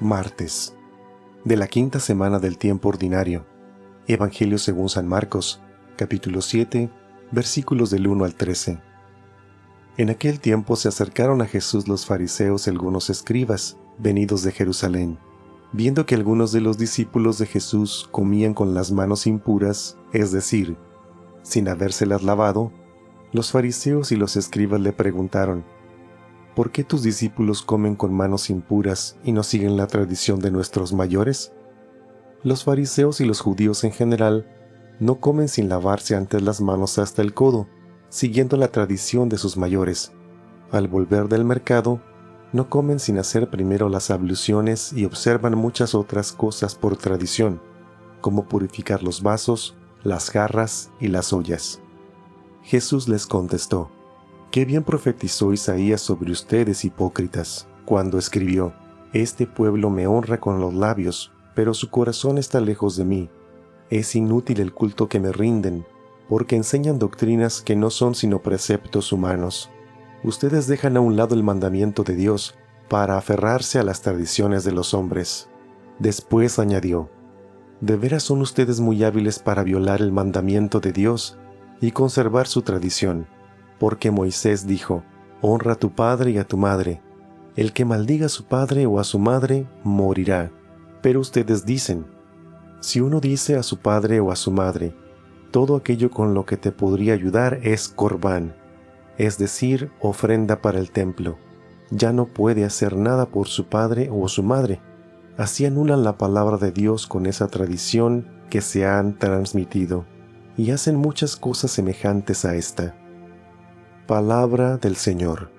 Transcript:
Martes de la quinta semana del tiempo ordinario. Evangelio según San Marcos, capítulo 7, versículos del 1 al 13. En aquel tiempo se acercaron a Jesús los fariseos y algunos escribas, venidos de Jerusalén. Viendo que algunos de los discípulos de Jesús comían con las manos impuras, es decir, sin habérselas lavado, los fariseos y los escribas le preguntaron, ¿por qué tus discípulos comen con manos impuras y no siguen la tradición de nuestros mayores? Los fariseos y los judíos en general no comen sin lavarse antes las manos hasta el codo, siguiendo la tradición de sus mayores. Al volver del mercado, no comen sin hacer primero las abluciones y observan muchas otras cosas por tradición, como purificar los vasos, las jarras y las ollas. Jesús les contestó, Qué bien profetizó Isaías sobre ustedes, hipócritas, cuando escribió, Este pueblo me honra con los labios, pero su corazón está lejos de mí. Es inútil el culto que me rinden, porque enseñan doctrinas que no son sino preceptos humanos. Ustedes dejan a un lado el mandamiento de Dios para aferrarse a las tradiciones de los hombres. Después añadió, ¿De veras son ustedes muy hábiles para violar el mandamiento de Dios y conservar su tradición? Porque Moisés dijo, Honra a tu padre y a tu madre. El que maldiga a su padre o a su madre morirá. Pero ustedes dicen, si uno dice a su padre o a su madre, todo aquello con lo que te podría ayudar es corbán, es decir, ofrenda para el templo, ya no puede hacer nada por su padre o su madre. Así anulan la palabra de Dios con esa tradición que se han transmitido, y hacen muchas cosas semejantes a esta. Palabra del Señor.